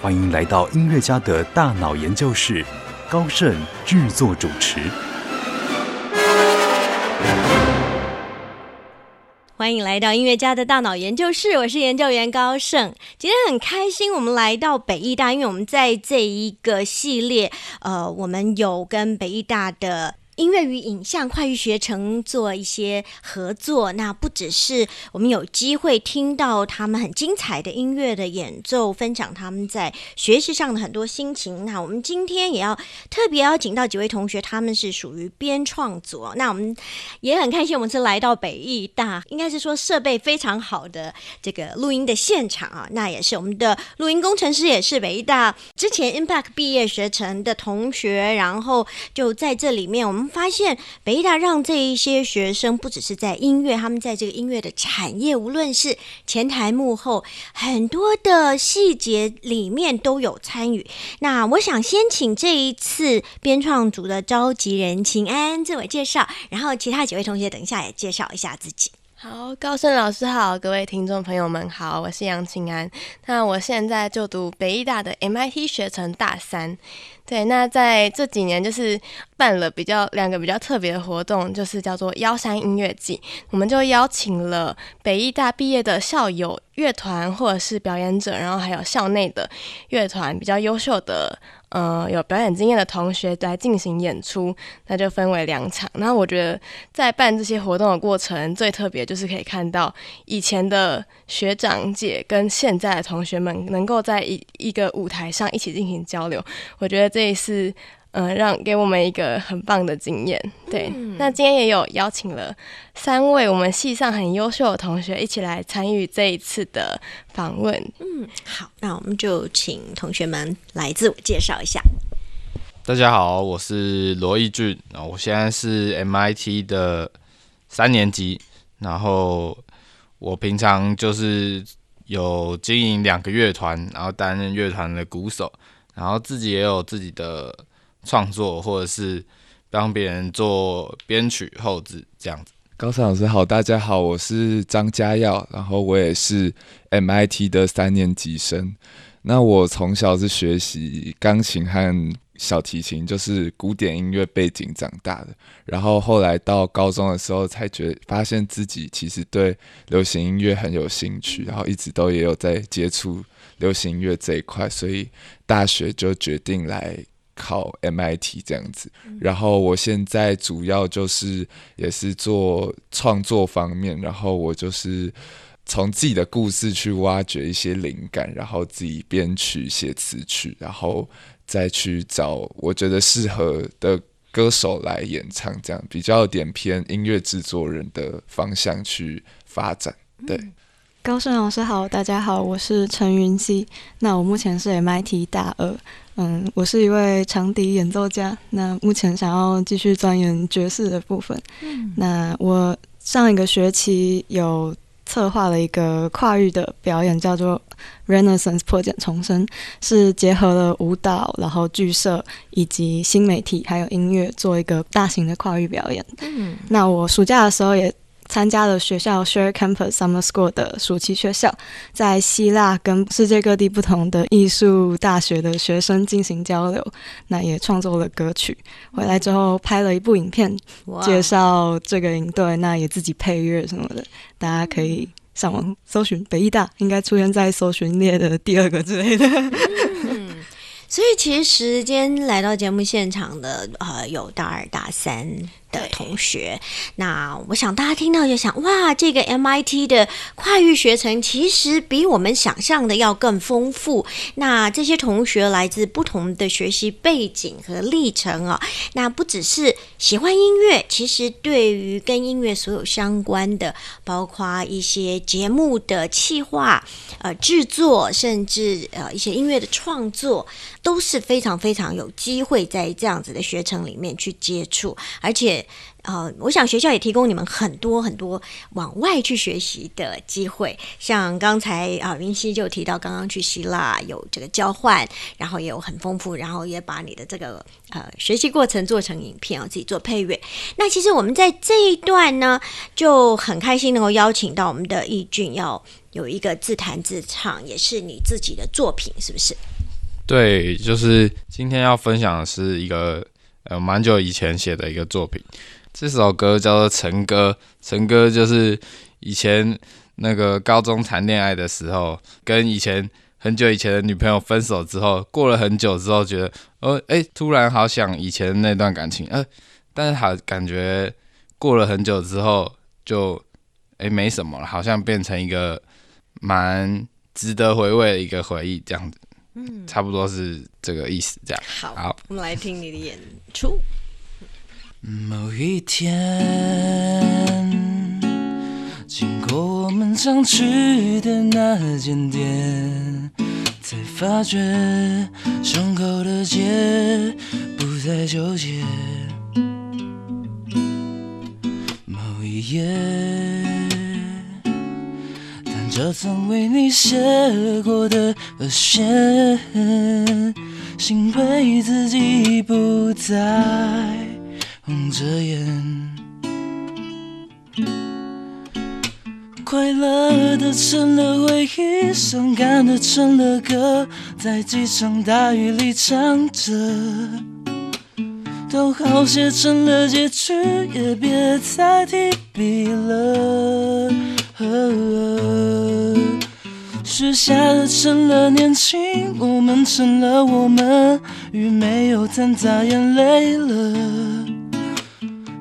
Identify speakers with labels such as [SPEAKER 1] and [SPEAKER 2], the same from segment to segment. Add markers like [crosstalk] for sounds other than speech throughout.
[SPEAKER 1] 欢迎来到音乐家的大脑研究室，高盛制作主持。
[SPEAKER 2] 欢迎来到音乐家的大脑研究室，我是研究员高盛。今天很开心，我们来到北艺大，因为我们在这一个系列，呃，我们有跟北艺大的。音乐与影像跨域学程做一些合作，那不只是我们有机会听到他们很精彩的音乐的演奏，分享他们在学习上的很多心情。那我们今天也要特别邀请到几位同学，他们是属于编创组。那我们也很开心，我们是来到北艺大，应该是说设备非常好的这个录音的现场啊。那也是我们的录音工程师，也是北艺大之前 Impact 毕业学成的同学，然后就在这里面我们。发现北大让这一些学生不只是在音乐，他们在这个音乐的产业，无论是前台幕后，很多的细节里面都有参与。那我想先请这一次编创组的召集人请安安自我介绍，然后其他几位同学等一下也介绍一下自己。
[SPEAKER 3] 好，高盛老师好，各位听众朋友们好，我是杨庆安。那我现在就读北艺大的 MIT 学程大三。对，那在这几年就是办了比较两个比较特别的活动，就是叫做幺山音乐季。我们就邀请了北艺大毕业的校友、乐团或者是表演者，然后还有校内的乐团比较优秀的。呃，有表演经验的同学来进行演出，那就分为两场。那我觉得在办这些活动的过程，最特别就是可以看到以前的学长姐跟现在的同学们能够在一一个舞台上一起进行交流。我觉得这一次。嗯，让给我们一个很棒的经验。对，那今天也有邀请了三位我们系上很优秀的同学一起来参与这一次的访问。
[SPEAKER 2] 嗯，好，那我们就请同学们来自我介绍一下。
[SPEAKER 4] 大家好，我是罗义俊，然后我现在是 MIT 的三年级，然后我平常就是有经营两个乐团，然后担任乐团的鼓手，然后自己也有自己的。创作或者是帮别人做编曲后置这样子。
[SPEAKER 5] 高山老师好，大家好，我是张家耀，然后我也是 MIT 的三年级生。那我从小是学习钢琴和小提琴，就是古典音乐背景长大的。然后后来到高中的时候，才觉发现自己其实对流行音乐很有兴趣，然后一直都也有在接触流行音乐这一块，所以大学就决定来。考 MIT 这样子，然后我现在主要就是也是做创作方面，然后我就是从自己的故事去挖掘一些灵感，然后自己编曲写词曲，然后再去找我觉得适合的歌手来演唱，这样比较点偏音乐制作人的方向去发展。对，
[SPEAKER 6] 高盛老师好，大家好，我是陈云熙，那我目前是 MIT 大二。嗯，我是一位长笛演奏家，那目前想要继续钻研爵士的部分。嗯，那我上一个学期有策划了一个跨域的表演，叫做 Renaissance 破茧重生，是结合了舞蹈、然后剧社以及新媒体还有音乐，做一个大型的跨域表演。嗯，那我暑假的时候也。参加了学校 Share Campus Summer School 的暑期学校，在希腊跟世界各地不同的艺术大学的学生进行交流，那也创作了歌曲。回来之后拍了一部影片，介绍这个营队，那也自己配乐什么的，大家可以上网搜寻北艺大，应该出现在搜寻列的第二个之类的。
[SPEAKER 2] 所以其实今天来到节目现场的呃有大二大三的同学。那我想大家听到就想，哇，这个 MIT 的跨域学程其实比我们想象的要更丰富。那这些同学来自不同的学习背景和历程啊，那不只是喜欢音乐，其实对于跟音乐所有相关的，包括一些节目的企划、呃制作，甚至呃一些音乐的创作，都是非常非常有机会在这样子的学程里面去接触，而且。呃，我想学校也提供你们很多很多往外去学习的机会，像刚才啊云溪就提到，刚刚去希腊有这个交换，然后也有很丰富，然后也把你的这个呃学习过程做成影片，自己做配乐。那其实我们在这一段呢，就很开心能够邀请到我们的易俊，要有一个自弹自唱，也是你自己的作品，是不是？
[SPEAKER 4] 对，就是今天要分享的是一个呃蛮久以前写的一个作品。这首歌叫做《陈歌》，陈歌就是以前那个高中谈恋爱的时候，跟以前很久以前的女朋友分手之后，过了很久之后，觉得哦，哎，突然好想以前那段感情，呃，但是好感觉过了很久之后，就哎没什么了，好像变成一个蛮值得回味的一个回忆，这样子，嗯，差不多是这个意思，这样。
[SPEAKER 2] 好，我们来听你的演出。
[SPEAKER 7] 某一天，经过我们常去的那间店，才发觉胸口的结不再纠结。某一夜，弹着曾为你写过的和弦，心为自己不再。红着眼，快乐的成了回忆，伤感的成了歌，在几场大雨里唱着，都好写成了结局，也别再提笔了。许下的成了年轻，我们成了我们，雨没有掺杂眼泪了。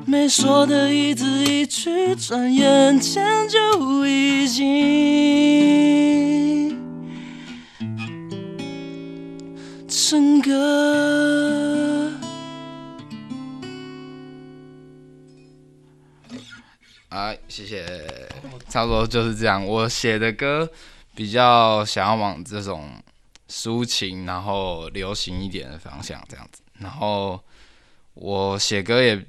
[SPEAKER 7] 没说的一字一句，转眼间就已经成歌。
[SPEAKER 4] 啊，谢谢，差不多就是这样。我写的歌比较想要往这种抒情，然后流行一点的方向这样子。然后我写歌也。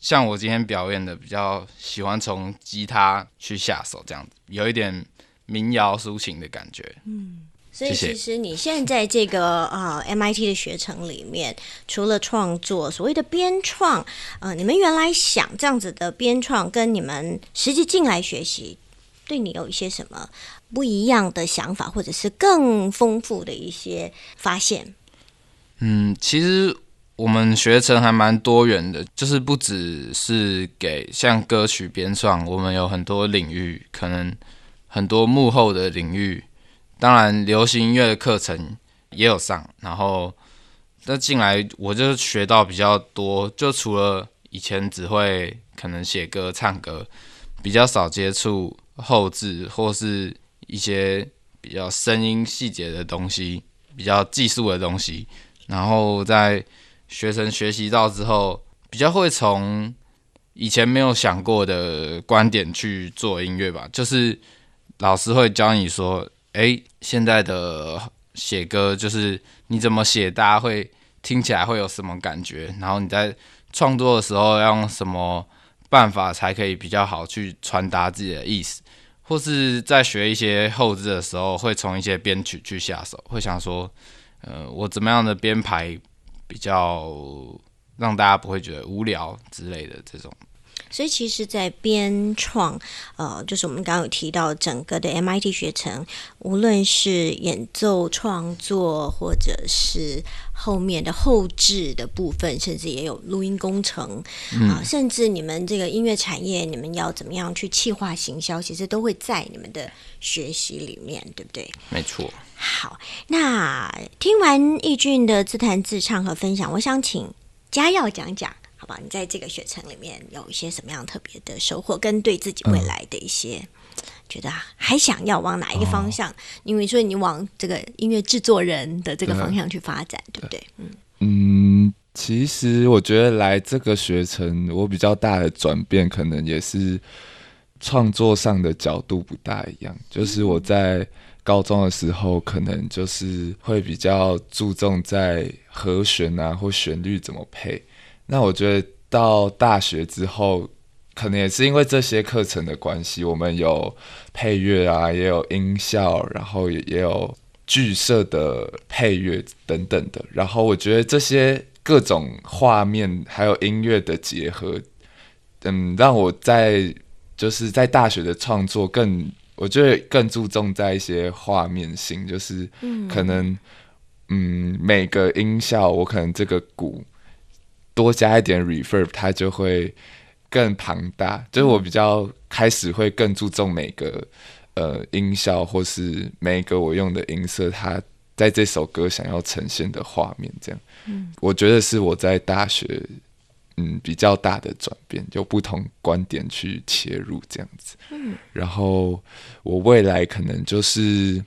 [SPEAKER 4] 像我今天表演的，比较喜欢从吉他去下手，这样子有一点民谣抒情的感觉。
[SPEAKER 2] 嗯，所以其实你现在这个呃 MIT 的学程里面，除了创作所谓的编创，呃，你们原来想这样子的编创，跟你们实际进来学习，对你有一些什么不一样的想法，或者是更丰富的一些发现？
[SPEAKER 4] 嗯，其实。我们学程还蛮多元的，就是不只是给像歌曲编创，我们有很多领域，可能很多幕后的领域。当然，流行音乐的课程也有上，然后那进来我就学到比较多。就除了以前只会可能写歌、唱歌，比较少接触后置或是一些比较声音细节的东西，比较技术的东西，然后在。学生学习到之后，比较会从以前没有想过的观点去做音乐吧。就是老师会教你说：“哎，现在的写歌就是你怎么写，大家会听起来会有什么感觉？然后你在创作的时候要用什么办法才可以比较好去传达自己的意思？或是在学一些后置的时候，会从一些编曲去下手，会想说：呃，我怎么样的编排？”比较让大家不会觉得无聊之类的这种，
[SPEAKER 2] 所以其实，在编创，呃，就是我们刚刚有提到整个的 MIT 学程，无论是演奏创作，或者是后面的后置的部分，甚至也有录音工程啊，甚至你们这个音乐产业，你们要怎么样去企划行销，其实都会在你们的学习里面，对不对？
[SPEAKER 4] 没错。
[SPEAKER 2] 好，那听完易俊的自弹自唱和分享，我想请嘉耀讲讲好吧？你在这个学程里面有一些什么样特别的收获，跟对自己未来的一些、觉得啊还想要往哪一个方向？因为说你往这个音乐制作人的这个方向去发展，对不对？嗯
[SPEAKER 5] 嗯，其实我觉得来这个学程，我比较大的转变，可能也是创作上的角度不大一样。就是我在高中的时候，可能就是会比较注重在和弦啊或旋律怎么配。那我觉得到大学之后，可能也是因为这些课程的关系，我们有配乐啊，也有音效，然后也也有剧社的配乐等等的。然后我觉得这些各种画面还有音乐的结合，嗯，让我在就是在大学的创作更，我觉得更注重在一些画面性，就是可能嗯每个音效我可能这个鼓多加一点 reverb，它就会更庞大。就是我比较开始会更注重每个呃音效，或是每一个我用的音色，它在这首歌想要呈现的画面，这样。嗯，我觉得是我在大学嗯比较大的转变，有不同观点去切入这样子。嗯，然后我未来可能就是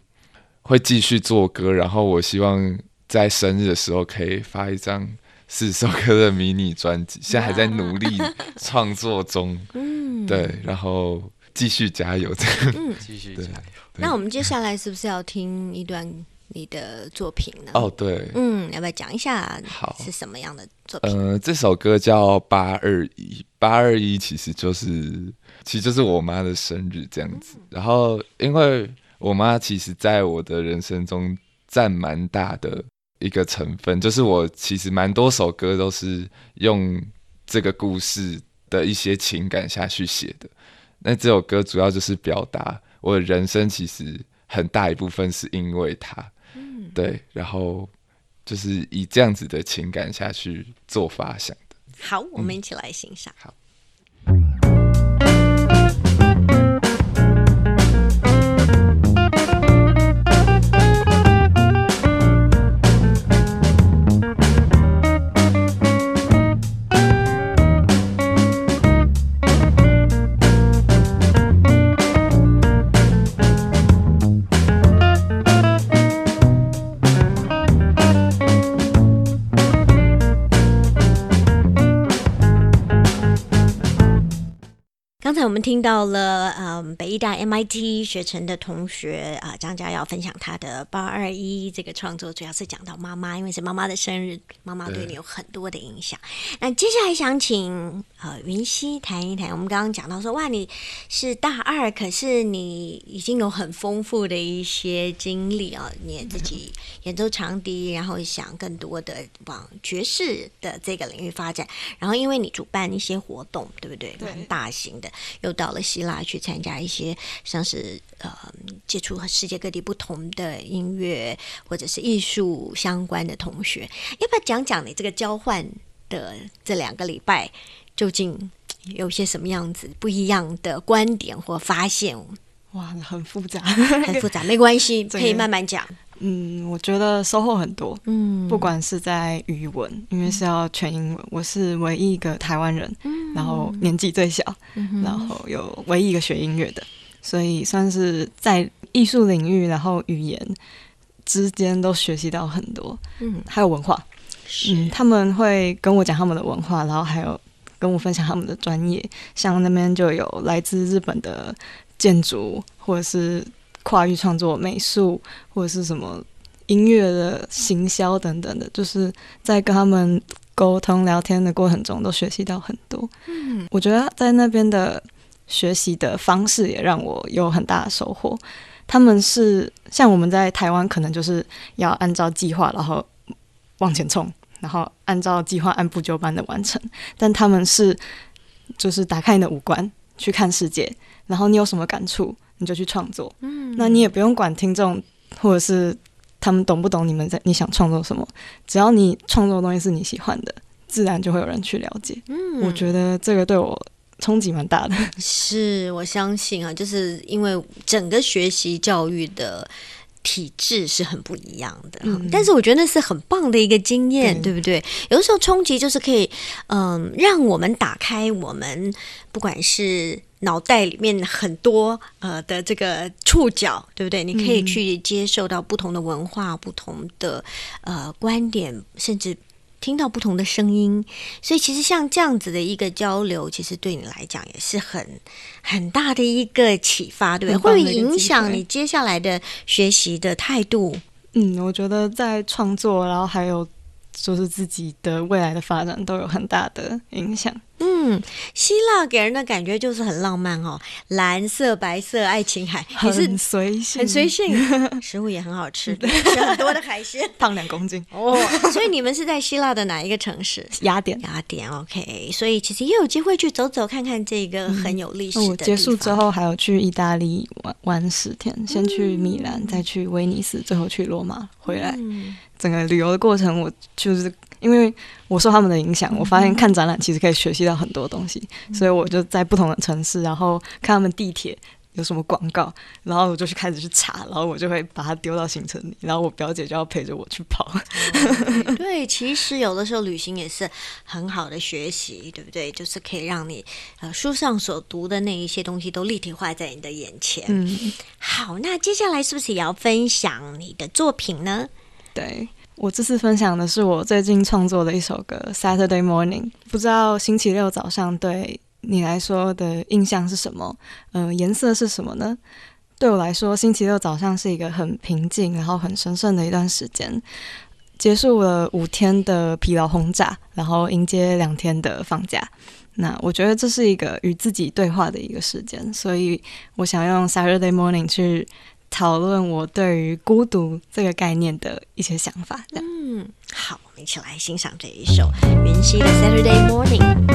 [SPEAKER 5] 会继续做歌，然后我希望在生日的时候可以发一张四首歌的迷你专辑，现在还在努力创作中。[laughs]
[SPEAKER 2] 嗯，
[SPEAKER 5] 对，然后继续加油，这样。嗯
[SPEAKER 4] 继续加油。
[SPEAKER 2] 那我们接下来是不是要听一段你的作品呢？
[SPEAKER 5] 哦，对，
[SPEAKER 2] 嗯，要不要讲一下
[SPEAKER 5] 好
[SPEAKER 2] 是什么样的作品？
[SPEAKER 5] 呃，这首歌叫八二一，八二一其实就是其实就是我妈的生日这样子。然后，因为我妈其实在我的人生中占蛮大的一个成分，就是我其实蛮多首歌都是用这个故事的一些情感下去写的。那这首歌主要就是表达我的人生其实很大一部分是因为她，对，然后就是以这样子的情感下去做发想的。
[SPEAKER 2] 好，我们一起来欣赏。
[SPEAKER 5] 好。
[SPEAKER 2] 到了，嗯，北医大 MIT 学成的同学啊、张家耀分享他的八二一这个创作，主要是讲到妈妈，因为是妈妈的生日，妈妈对你有很多的影响。那接下来想请呃云溪谈一谈，我们刚刚讲到说，哇，你是大二，可是你已经有很丰富的一些经历啊，你也自己演奏长笛，然后想更多的往爵士的这个领域发展，然后因为你主办一些活动，对不对？
[SPEAKER 6] 对
[SPEAKER 2] 蛮大型的，又到了希腊去参加一些像是呃接触和世界各地不同的音乐或者是艺术相关的同学，要不要讲讲你这个交换的这两个礼拜究竟有些什么样子不一样的观点或发现？
[SPEAKER 6] 哇，很复杂，[laughs]
[SPEAKER 2] 很复杂，没关系，[laughs] 可以慢慢讲。
[SPEAKER 6] 嗯，我觉得收获很多，
[SPEAKER 2] 嗯。
[SPEAKER 6] 不管是在语文，因为是要全英文，我是唯一一个台湾人，然后年纪最小，然后有唯一一个学音乐的，所以算是在艺术领域，然后语言之间都学习到很多，
[SPEAKER 2] 嗯。
[SPEAKER 6] 还有文化，嗯，他们会跟我讲他们的文化，然后还有跟我分享他们的专业，像那边就有来自日本的建筑，或者是跨域创作、美术，或者是什么音乐的行销等等的，就是在跟他们沟通聊天的过程中，都学习到很多。
[SPEAKER 2] 嗯
[SPEAKER 6] 我觉得在那边的学习的方式也让我有很大的收获。他们是像我们在台湾，可能就是要按照计划，然后往前冲，然后按照计划按部就班的完成。但他们是就是打开你的五官去看世界，然后你有什么感触，你就去创作。
[SPEAKER 2] 嗯
[SPEAKER 6] 那你也不用管听众或者是他们懂不懂你们在你想创作什么，只要你创作的东西是你喜欢的，自然就会有人去了解。
[SPEAKER 2] 嗯
[SPEAKER 6] 我觉得这个对我冲击蛮大的。[laughs]
[SPEAKER 2] 是我相信啊，就是因为整个学习教育的体质是很不一样的。嗯，但是我觉得那是很棒的一个经验，对不对？有的时候冲击就是可以，嗯，让我们打开我们不管是脑袋里面很多呃的这个触角，对不对？你可以去接受到不同的文化、不同的呃观点，甚至。听到不同的声音，所以其实像这样子的一个交流，其实对你来讲也是很很大的一个启发，对不对？会影响你接下来的学习的态度。
[SPEAKER 6] 嗯，我觉得在创作，然后还有就是自己的未来的发展，都有很大的影响。
[SPEAKER 2] 嗯，希腊给人的感觉就是很浪漫哦，蓝色、白色爱琴海，
[SPEAKER 6] 很随性，
[SPEAKER 2] 很随性，[laughs] 食物也很好吃，吃很多的海鲜，[laughs]
[SPEAKER 6] 胖两公斤
[SPEAKER 2] 哦。所以你们是在希腊的哪一个城市？
[SPEAKER 6] 雅典，
[SPEAKER 2] 雅典。OK，所以其实也有机会去走走看看这个很有历史的。
[SPEAKER 6] 结束之后还有去意大利玩玩十天，先去米兰，再去威尼斯，最后去罗马回来。整个旅游的过程，我就是因为我受他们的影响，我发现看展览其实可以学习到很多东西，所以我就在不同的城市，然后看他们地铁有什么广告，然后我就去开始去查，然后我就会把它丢到行程里，然后我表姐就要陪着我去跑。
[SPEAKER 2] 对，其实有的时候旅行也是很好的学习，对不对？就是可以让你呃书上所读的那一些东西都立体化在你的眼前。嗯，好，那接下来是不是也要分享你的作品呢？
[SPEAKER 6] 对我这次分享的是我最近创作的一首歌《Saturday Morning》，不知道星期六早上对你来说的印象是什么？嗯，颜色是什么呢？对我来说，星期六早上是一个很平静，然后很神圣的一段时间，结束了五天的疲劳轰炸，然后迎接两天的放假。那我觉得这是一个与自己对话的一个时间，所以我想用《Saturday Morning》去。讨论我对于孤独这个概念的一些想法。
[SPEAKER 2] 嗯，好，我们一起来欣赏这一首云溪的《Saturday Morning》。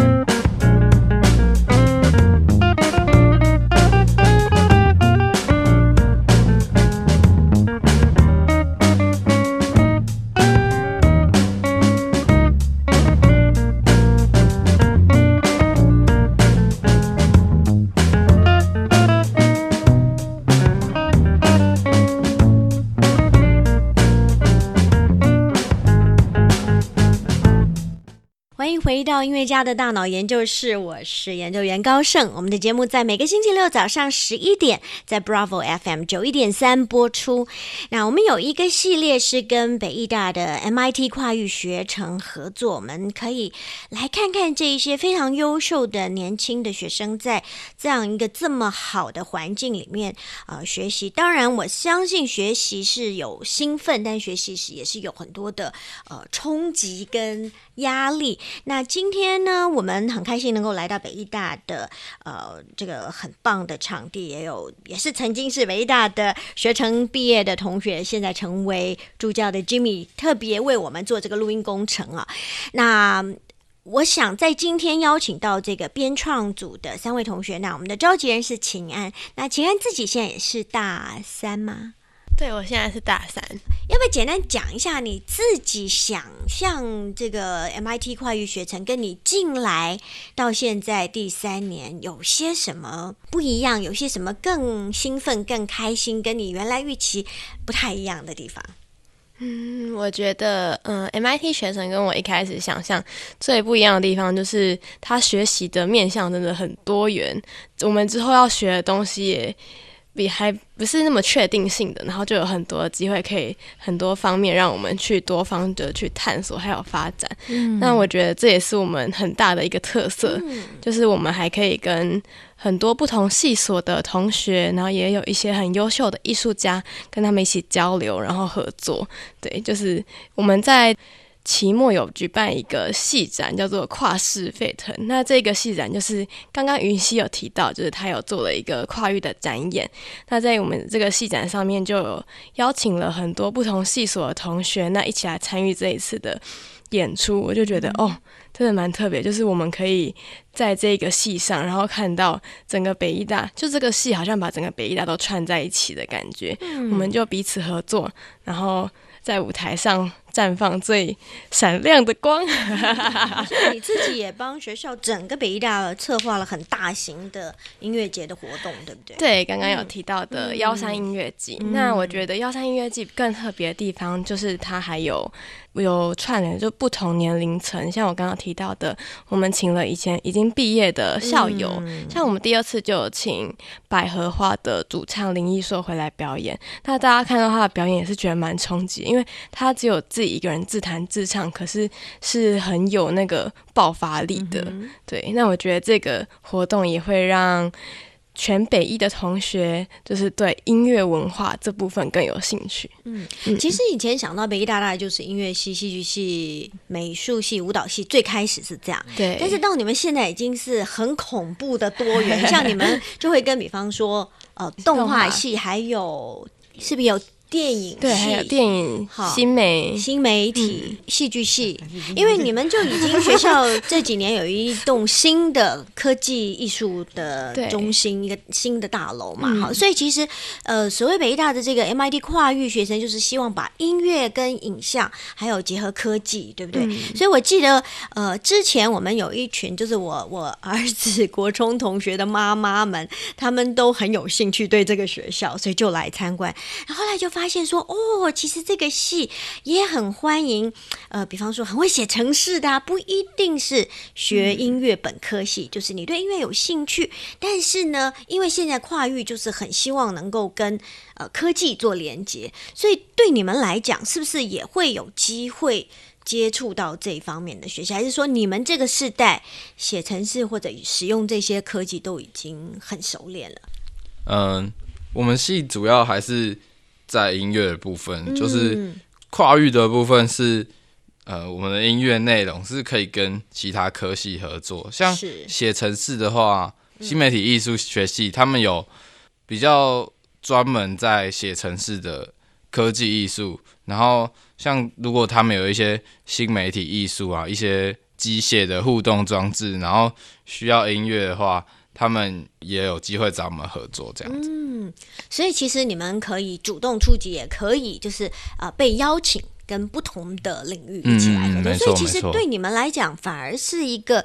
[SPEAKER 2] 音乐家的大脑研究室，我是研究员高盛。我们的节目在每个星期六早上十一点，在 Bravo FM 九一点三播出。那我们有一个系列是跟北艺大的 MIT 跨域学程合作，我们可以来看看这一些非常优秀的年轻的学生在这样一个这么好的环境里面呃学习。当然，我相信学习是有兴奋，但学习时也是有很多的呃冲击跟压力。那今今天呢，我们很开心能够来到北艺大的呃这个很棒的场地，也有也是曾经是北艺大的学成毕业的同学，现在成为助教的 Jimmy 特别为我们做这个录音工程啊。那我想在今天邀请到这个编创组的三位同学，那我们的召集人是秦安，那秦安自己现在也是大三吗？
[SPEAKER 3] 对，我现在是大三。
[SPEAKER 2] 要不要简单讲一下你自己想象这个 MIT 跨域学程跟你进来到现在第三年有些什么不一样？有些什么更兴奋、更开心，跟你原来预期不太一样的地方？
[SPEAKER 3] 嗯，我觉得，嗯，MIT 学程跟我一开始想象最不一样的地方，就是他学习的面向真的很多元。我们之后要学的东西也。比还不是那么确定性的，然后就有很多机会可以很多方面让我们去多方的去探索还有发展。嗯，那我觉得这也是我们很大的一个特色，就是我们还可以跟很多不同系所的同学，然后也有一些很优秀的艺术家跟他们一起交流，然后合作。对，就是我们在。期末有举办一个戏展，叫做“跨世沸腾”。那这个戏展就是刚刚云溪有提到，就是他有做了一个跨域的展演。那在我们这个戏展上面，就有邀请了很多不同系所的同学，那一起来参与这一次的演出。我就觉得哦，真的蛮特别，就是我们可以在这个戏上，然后看到整个北医大，就这个戏好像把整个北医大都串在一起的感觉。我们就彼此合作，然后。在舞台上绽放最闪亮的光。[laughs]
[SPEAKER 2] 你自己也帮学校整个北医大策划了很大型的音乐节的活动，对不对？
[SPEAKER 3] 对，刚刚有提到的幺三音乐季。那我觉得幺三音乐季更特别的地方，就是它还有有串联就不同年龄层，像我刚刚提到的，我们请了以前已经毕业的校友，像我们第二次就有请百合花的主唱林艺硕回来表演。那大家看到他的表演也是觉得蛮冲击，因为他只有自己一个人自弹自唱，可是是很有那个爆发力的。对，那我觉得这个活动也会让。全北一的同学就是对音乐文化这部分更有兴趣。
[SPEAKER 2] 嗯，其实以前想到北一大大就是音乐系、戏剧系、美术系、舞蹈系，最开始是这样。
[SPEAKER 3] 对，
[SPEAKER 2] 但是到你们现在已经是很恐怖的多元，[laughs] 像你们就会跟比方说呃动画系，还有是不是有？电影
[SPEAKER 3] 对，还有电影新媒。
[SPEAKER 2] 新媒体戏剧系，因为你们就已经学校这几年有一栋新的科技艺术的中心，一个新的大楼嘛，好，所以其实呃，所谓北大的这个 MIT 跨域学生，就是希望把音乐跟影像还有结合科技，对不对？所以我记得呃，之前我们有一群就是我我儿子国中同学的妈妈们，他们都很有兴趣对这个学校，所以就来参观，然后来就发。发现说哦，其实这个戏也很欢迎，呃，比方说很会写程式的，不一定是学音乐本科系，就是你对音乐有兴趣，但是呢，因为现在跨域就是很希望能够跟呃科技做连接，所以对你们来讲，是不是也会有机会接触到这一方面的学习？还是说你们这个世代写程式或者使用这些科技都已经很熟练了？
[SPEAKER 4] 嗯，我们系主要还是。在音乐的部分，就是跨域的部分是，呃，我们的音乐内容是可以跟其他科系合作。像写程式的话，新媒体艺术学系他们有比较专门在写程式的科技艺术。然后，像如果他们有一些新媒体艺术啊，一些机械的互动装置，然后需要音乐的话。他们也有机会找我们合作，这样子。
[SPEAKER 2] 嗯，所以其实你们可以主动出击，也可以就是啊被邀请跟不同的领域一起来合作。所以其实对你们来讲，反而是一个。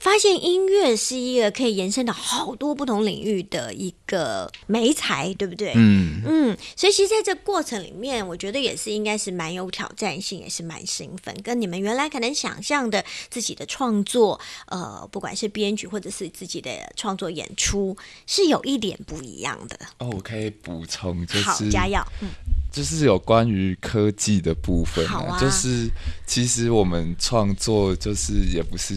[SPEAKER 2] 发现音乐是一个可以延伸到好多不同领域的一个媒材，对不对？
[SPEAKER 4] 嗯
[SPEAKER 2] 嗯，所以其实在这过程里面，我觉得也是应该是蛮有挑战性，也是蛮兴奋，跟你们原来可能想象的自己的创作，呃，不管是编剧或者是自己的创作演出，是有一点不一样的。
[SPEAKER 5] 哦，我可以补充，就是
[SPEAKER 2] 好加药，嗯，
[SPEAKER 5] 就是有关于科技的部分，
[SPEAKER 2] 好啊，
[SPEAKER 5] 就是其实我们创作就是也不是。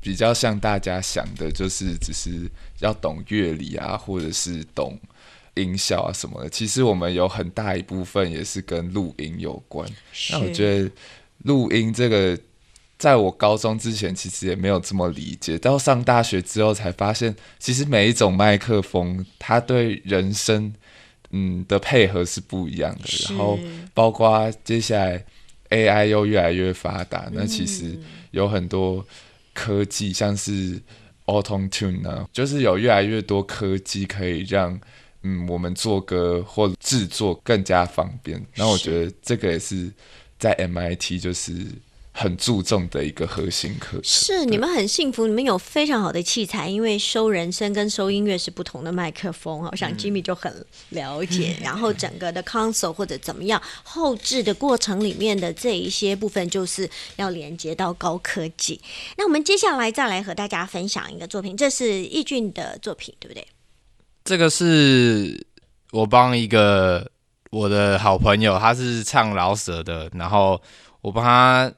[SPEAKER 5] 比较像大家想的，就是只是要懂乐理啊，或者是懂音效啊什么的。其实我们有很大一部分也是跟录音有关。那我觉得录音这个，在我高中之前其实也没有这么理解，到上大学之后才发现，其实每一种麦克风它对人声嗯的配合是不一样的。然后包括接下来 AI 又越来越发达，那其实有很多。科技像是 Auto Tune 呢，就是有越来越多科技可以让嗯我们做歌或制作更加方便。那我觉得这个也是在 MIT 就是。很注重的一个核心课程
[SPEAKER 2] 是你们很幸福，你们有非常好的器材，因为收人声跟收音乐是不同的麦克风好像 Jimmy 就很了解。[laughs] 然后整个的 console 或者怎么样后置的过程里面的这一些部分，就是要连接到高科技。那我们接下来再来和大家分享一个作品，这是易俊的作品，对不对？
[SPEAKER 4] 这个是我帮一个我的好朋友，他是唱老舍的，然后我帮他。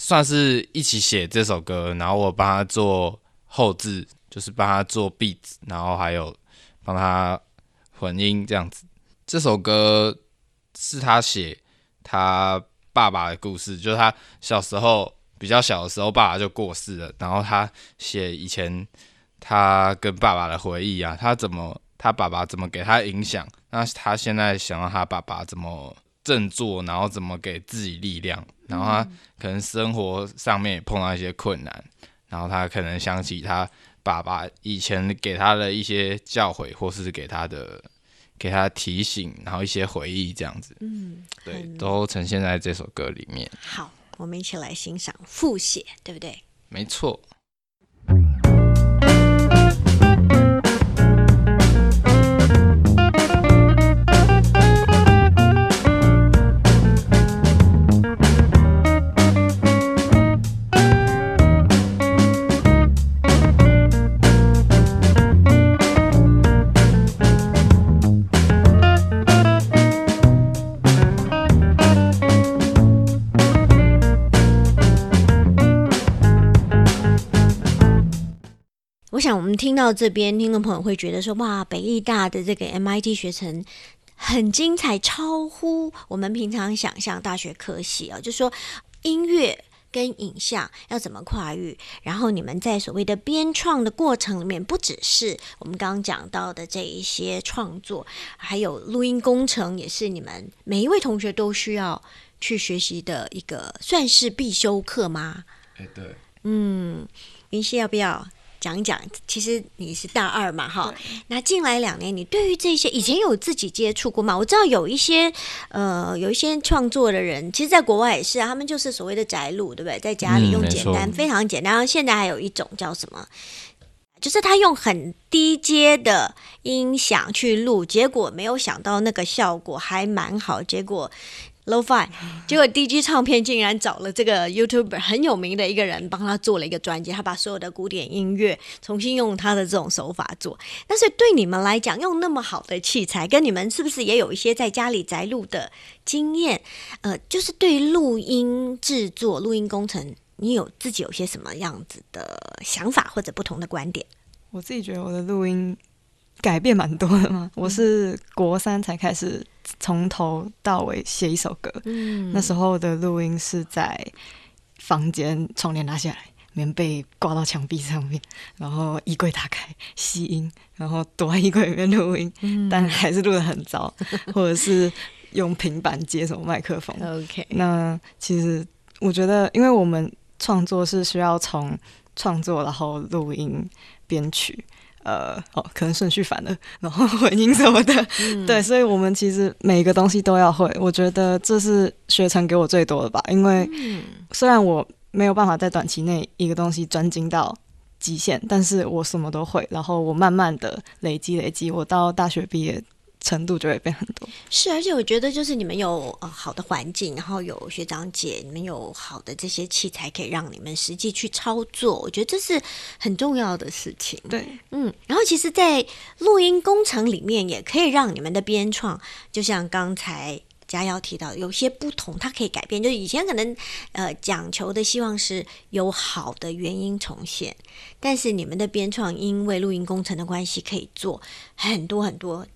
[SPEAKER 4] 算是一起写这首歌，然后我帮他做后置，就是帮他做 beat，然后还有帮他混音这样子。这首歌是他写他爸爸的故事，就是他小时候比较小的时候，爸爸就过世了，然后他写以前他跟爸爸的回忆啊，他怎么他爸爸怎么给他影响，那他现在想让他爸爸怎么。振作，然后怎么给自己力量？然后他可能生活上面也碰到一些困难，然后他可能想起他爸爸以前给他的一些教诲，或是给他的给他提醒，然后一些回忆这样子，
[SPEAKER 2] 嗯，
[SPEAKER 4] 对，都呈现在这首歌里面。
[SPEAKER 2] 好，我们一起来欣赏复写，对不对？
[SPEAKER 4] 没错。
[SPEAKER 2] 我想我们听到这边，听众朋友会觉得说，哇，北艺大的这个 MIT 学程很精彩，超乎我们平常想象大学科系啊，就说音乐。跟影像要怎么跨越？然后你们在所谓的编创的过程里面，不只是我们刚刚讲到的这一些创作，还有录音工程，也是你们每一位同学都需要去学习的一个算是必修课吗？
[SPEAKER 5] 哎、对，
[SPEAKER 2] 嗯，云溪要不要讲一讲？其实你是大二嘛，哈，那进来两年，你对于这些以前有自己接触过吗？我知道有一些呃，有一些创作的人，其实在国外也是啊，他们就是所谓的宅录，对不对？在家里用简单，非常简单。然后现在还有一种叫什么？就是他用很低阶的音响去录，结果没有想到那个效果还蛮好，结果 low-fi，结果 DG 唱片竟然找了这个 YouTube 很有名的一个人帮他做了一个专辑，他把所有的古典音乐重新用他的这种手法做。但是对你们来讲，用那么好的器材，跟你们是不是也有一些在家里宅录的经验？呃，就是对录音制作、录音工程，你有自己有些什么样子的想法或者不同的观点？
[SPEAKER 6] 我自己觉得我的录音改变蛮多的嘛。我是国三才开始从头到尾写一首歌，
[SPEAKER 2] 嗯。
[SPEAKER 6] 那时候的录音是在房间窗帘拉下来，棉被挂到墙壁上面，然后衣柜打开吸音，然后躲在衣柜里面录音，但还是录的很糟，[laughs] 或者是用平板接什么麦克风。
[SPEAKER 2] OK，
[SPEAKER 6] 那其实我觉得，因为我们创作是需要从创作，然后录音、编曲，呃，哦，可能顺序反了，然后混音什么的，
[SPEAKER 2] 嗯 [laughs]
[SPEAKER 6] 对，所以我们其实每个东西都要会。我觉得这是学成给我最多的吧，因为
[SPEAKER 2] 嗯
[SPEAKER 6] 虽然我没有办法在短期内一个东西专精到极限，但是我什么都会，然后我慢慢的累积累积，我到大学毕业程度就会变很多。
[SPEAKER 2] 是，而且我觉得就是你们有呃好的环境，然后有学长姐，你们有好的这些器材，可以让你们实际去操作。我觉得这是很重要的事情。
[SPEAKER 6] 对，
[SPEAKER 2] 嗯，然后其实，在录音工程里面，也可以让你们的编创，就像刚才佳瑶提到，有些不同，它可以改变。就是以前可能呃讲求的希望是有好的原因重现，但是你们的编创因为录音工程的关系，可以做很多很多。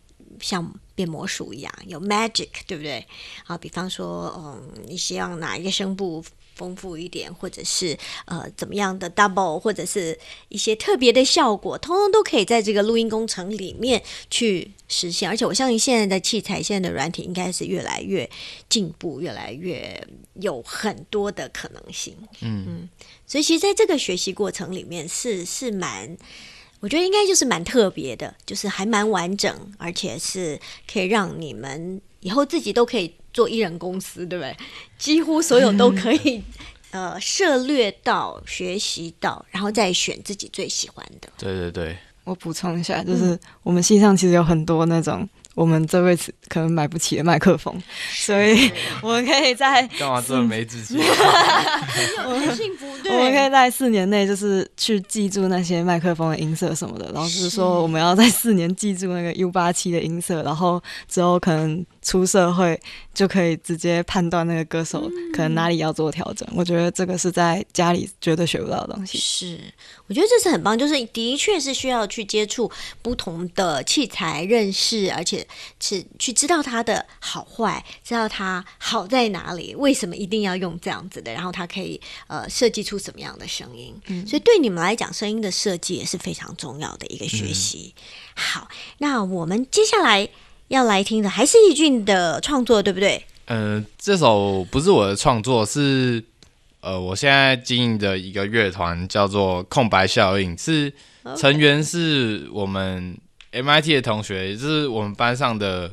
[SPEAKER 2] 像变魔术一样，有 magic，对不对？好，比方说，嗯，你希望哪一个声部丰富一点，或者是呃怎么样的 double，或者是一些特别的效果，通通都可以在这个录音工程里面去实现。而且我相信现在的器材、现在的软体应该是越来越进步，越来越有很多的可能性。
[SPEAKER 4] 嗯嗯
[SPEAKER 2] 所以其实在这个学习过程里面是是蛮。我觉得应该就是蛮特别的，就是还蛮完整，而且是可以让你们以后自己都可以做艺人公司，对不对？[laughs] 几乎所有都可以，[laughs] 呃，涉略到、学习到，然后再选自己最喜欢的。
[SPEAKER 4] 对对对，
[SPEAKER 6] 我补充一下，就是我们系上其实有很多那种我们这辈子可能买不起的麦克风，所以 [laughs] 我们可以在
[SPEAKER 4] 干嘛这么没自信？[laughs]
[SPEAKER 2] 很幸福，对
[SPEAKER 6] 我们可以在四年内就是去记住那些麦克风的音色什么的。老师说我们要在四年记住那个 U 八七的音色，然后之后可能出社会就可以直接判断那个歌手可能哪里要做调整。我觉得这个是在家里绝对学不到的东西。
[SPEAKER 2] 是，我觉得这是很棒，就是的确是需要去接触不同的器材，认识，而且是去知道它的好坏，知道它好在哪里，为什么一定要用这样子的，然后它可以呃设计出什么样的声音。所以对你们来讲，声音的设计也是非常重要的一个学习。好，那我们接下来要来听的还是易俊的创作，对不对？
[SPEAKER 4] 呃，这首不是我的创作，是呃，我现在经营的一个乐团叫做空白效应，是成员是我们 MIT 的同学，也就是我们班上的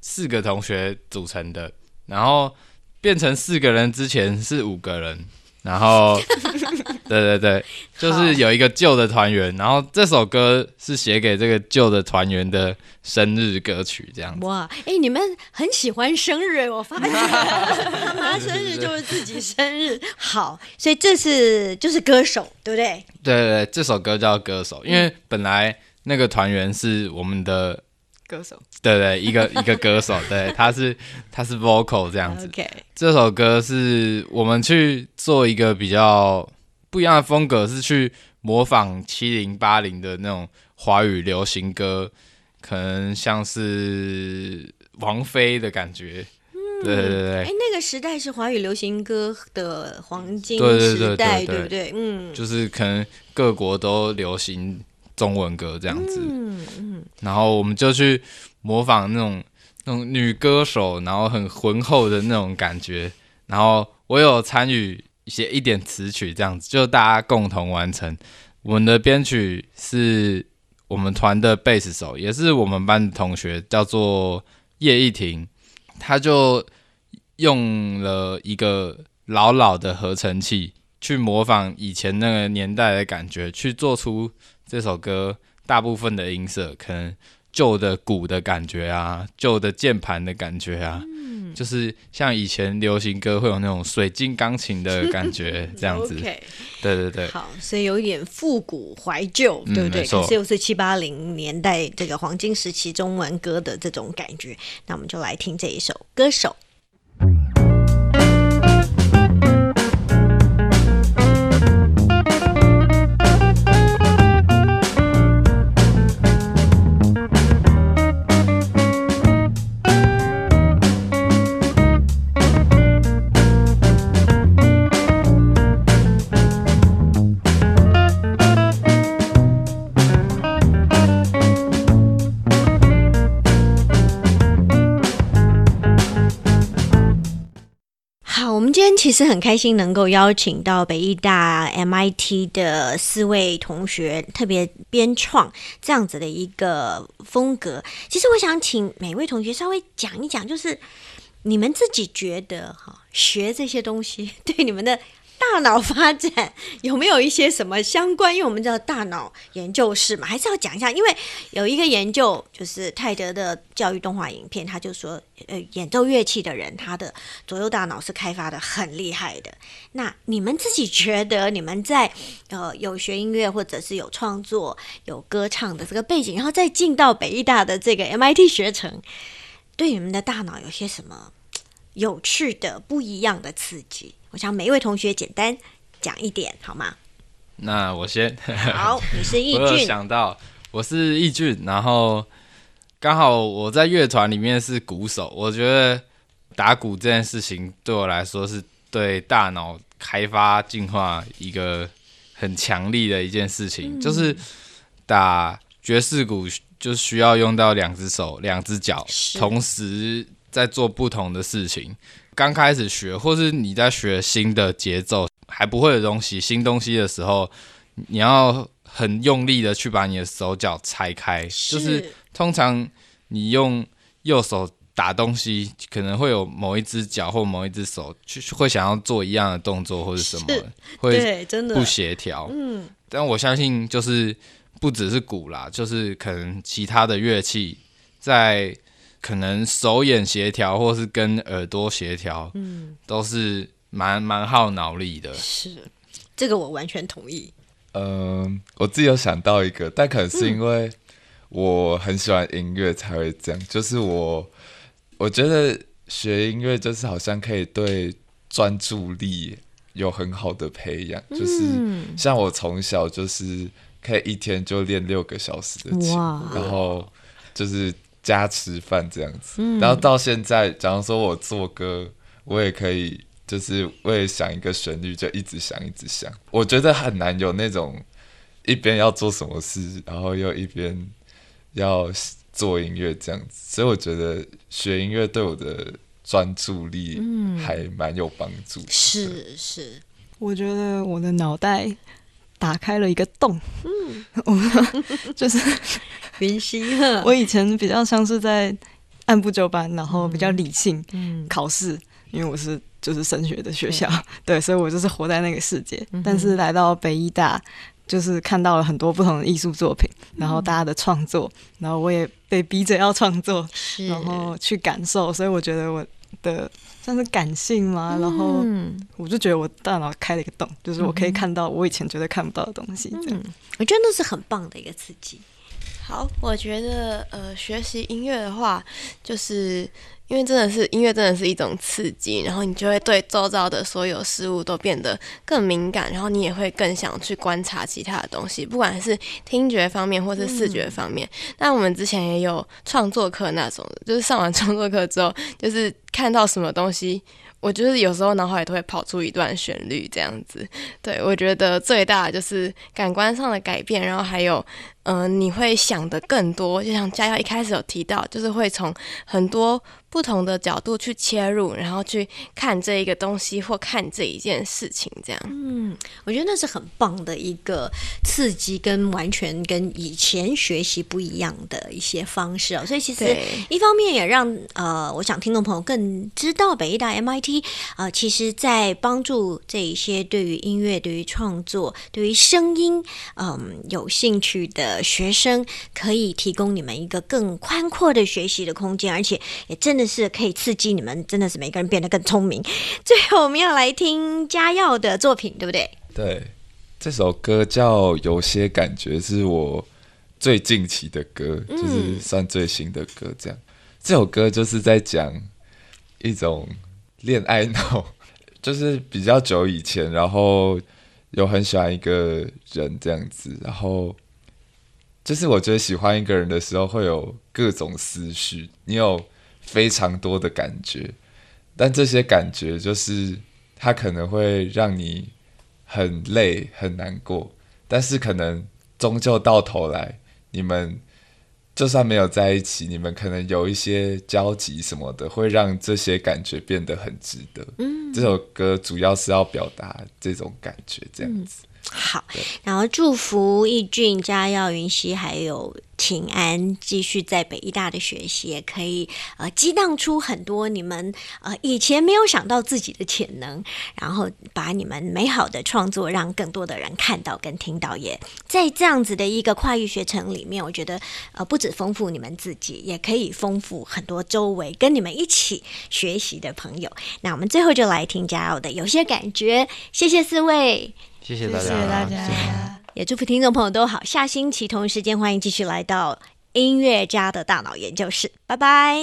[SPEAKER 4] 四个同学组成的，然后变成四个人之前是五个人，然后 [laughs] 对对对，就是有一个旧的团员，然后这首歌是写给这个旧的团员的生日歌曲，这样子。
[SPEAKER 2] 哇，哎、你们很喜欢生日，我发现 [laughs] 他妈生日就是自己生日，好，所以这是就是歌手，对不对？
[SPEAKER 4] 对对对，这首歌叫《歌手》，因为本来那个团员是我们的，
[SPEAKER 3] 歌手，
[SPEAKER 4] 对对，一个 [laughs] 一个歌手，对，他是他是 vocal 这样子。
[SPEAKER 2] OK，
[SPEAKER 4] 这首歌是我们去做一个比较不一样的风格，是去模仿七零八零的那种华语流行歌，可能像是王菲的感觉。对对对
[SPEAKER 2] 哎、那个时代是华语流行歌的黄金时代，
[SPEAKER 4] 对对
[SPEAKER 2] 不对？嗯，
[SPEAKER 4] 就是可能各国都流行中文歌这样子。
[SPEAKER 2] 嗯嗯，
[SPEAKER 4] 然后我们就去模仿那种那种女歌手，然后很浑厚的那种感觉。然后我有参与写一点词曲，这样子就大家共同完成。我们的编曲是我们团的贝斯手，也是我们班的同学，叫做叶一婷，他就用了一个老老的合成器去模仿以前那个年代的感觉，去做出这首歌大部分的音色，可能旧的鼓的感觉啊，旧的键盘的感觉啊，就是像以前流行歌会有那种水晶钢琴的感觉，[laughs] 这样子。对对对，
[SPEAKER 2] 好，所以有一点复古怀旧，
[SPEAKER 4] 嗯
[SPEAKER 2] 对不对？是又是七八零年代这个黄金时期中文歌的这种感觉，那我们就来听这一首《歌手》。其实很开心能够邀请到北艺大 MIT 的四位同学，特别编创这样子的一个风格。其实我想请每位同学稍微讲一讲，就是你们自己觉得哈，学这些东西 [laughs] 对你们的大脑发展有没有一些什么相关？因为我们叫大脑研究室嘛，还是要讲一下。因为有一个研究，就是泰德的教育动画影片，他就说，呃，演奏乐器的人，他的左右大脑是开发的很厉害的。那你们自己觉得，你们在呃有学音乐或者是有创作、有歌唱的这个背景，然后再进到北艺大的这个 MIT 学程，对你们的大脑有些什么有趣的、不一样的刺激？我想每一位同学简单讲一点好吗？
[SPEAKER 4] 那我先。
[SPEAKER 2] 好，[laughs] 你是易
[SPEAKER 4] 我有
[SPEAKER 2] 俊，
[SPEAKER 4] 想到我是易俊，然后刚好我在乐团里面是鼓手，我觉得打鼓这件事情对我来说是对大脑开发进化一个很强力的一件事情，就是打爵士鼓就需要用到两只手、两只脚，同时在做不同的事情。刚开始学，或是你在学新的节奏还不会的东西、新东西的时候，你要很用力的去把你的手脚拆开，就是通常你用右手打东西，可能会有某一只脚或某一只手去会想要做一样的动作或者什么，会
[SPEAKER 2] 对，真的。
[SPEAKER 4] 不协调。
[SPEAKER 2] 嗯，
[SPEAKER 4] 但我相信，就是不只是鼓啦，就是可能其他的乐器在可能手眼协调，或是跟耳朵协调，
[SPEAKER 2] 嗯，
[SPEAKER 4] 都是蛮蛮耗脑力的。
[SPEAKER 2] 是这个我完全同意。
[SPEAKER 5] 嗯，我自己有想到一个，但可能是因为我很喜欢音乐才会这样。就是我，我觉得学音乐就是好像可以对专注力有很好的培养。就是
[SPEAKER 2] 嗯
[SPEAKER 5] 像我从小就是可以一天就练六个小时的琴，然后就是加吃饭这样子。
[SPEAKER 2] 嗯
[SPEAKER 5] 然后到现在，假如说我做歌，我也可以就是为了想一个旋律就一直想一直想。我觉得很难有那种一边要做什么事，然后又一边要做音乐这样子。所以我觉得学音乐对我的专注力还蛮有帮助的。
[SPEAKER 2] 是是，
[SPEAKER 6] 我觉得我的脑袋打开了一个洞。嗯，[laughs] 就是 [laughs]
[SPEAKER 2] 云溪。[laughs]
[SPEAKER 6] 我以前比较像是在按部就班，然后比较理性考试，因为我是就是升学的学校，对，所以我就是活在那个世界。但是来到北医大，就是看到了很多不同的艺术作品，然后大家的创作，然后我也被逼着要创作，然后去感受，所以我觉得我的。算是感性吗？然后我就觉得我大脑开了一个洞，就是我可以看到我以前绝对看不到的东西。嗯，
[SPEAKER 2] 我觉得那是很棒的一个刺激。
[SPEAKER 3] 好，我觉得呃，学习音乐的话，就是。因为真的是音乐，真的是一种刺激，然后你就会对周遭的所有事物都变得更敏感，然后你也会更想去观察其他的东西，不管是听觉方面或是视觉方面。那我们之前也有创作课那种的，就是上完创作课之后，就是看到什么东西。我就是有时候脑海里都会跑出一段旋律这样子，对我觉得最大的就是感官上的改变，然后还有，嗯，你会想的更多，就像佳耀一开始有提到，就是会从很多。不同的角度去切入，然后去看这一个东西或看这一件事情，这样。
[SPEAKER 2] 嗯，我觉得那是很棒的一个刺激，跟完全跟以前学习不一样的一些方式哦。所以其实一方面也让呃，我想听众朋友更知道北医大 MIT 呃，其实在帮助这一些对于音乐、对于创作、对于声音嗯有兴趣的学生，可以提供你们一个更宽阔的学习的空间，而且也真的。是可以刺激你们，真的是每个人变得更聪明。[laughs] 最后我们要来听嘉耀的作品，对不对？
[SPEAKER 5] 对，这首歌叫《有些感觉》，是我最近期的歌，就是算最新的歌。这样，这首歌就是在讲一种恋爱脑，[laughs] 就是比较久以前，然后有很喜欢一个人这样子，然后就是我觉得喜欢一个人的时候会有各种思绪，你有。非常多的感觉，但这些感觉就是它可能会让你很累、很难过，但是可能终究到头来，你们就算没有在一起，你们可能有一些交集什么的，会让这些感觉变得很值得。嗯，这首歌主要是要表达这种感觉，这样子。
[SPEAKER 2] 好，然后祝福易俊、嘉耀、云溪还有秦安继续在北医大的学习，也可以呃激荡出很多你们呃以前没有想到自己的潜能，然后把你们美好的创作让更多的人看到跟听到。也在这样子的一个跨域学程里面，我觉得呃不止丰富你们自己，也可以丰富很多周围跟你们一起学习的朋友。那我们最后就来听嘉耀的有些感觉，谢谢四位。
[SPEAKER 4] 谢谢大家，
[SPEAKER 6] 谢谢大家，
[SPEAKER 2] 也祝福听众朋友都好。下星期同一时间，欢迎继续来到音乐家的大脑研究室，拜拜。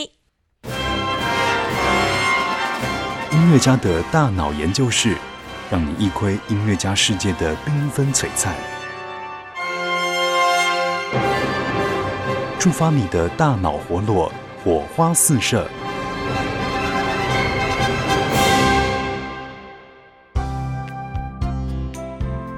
[SPEAKER 1] 音乐家的大脑研究室，让你一窥音乐家世界的缤纷璀璨，触发你的大脑活络，火花四射。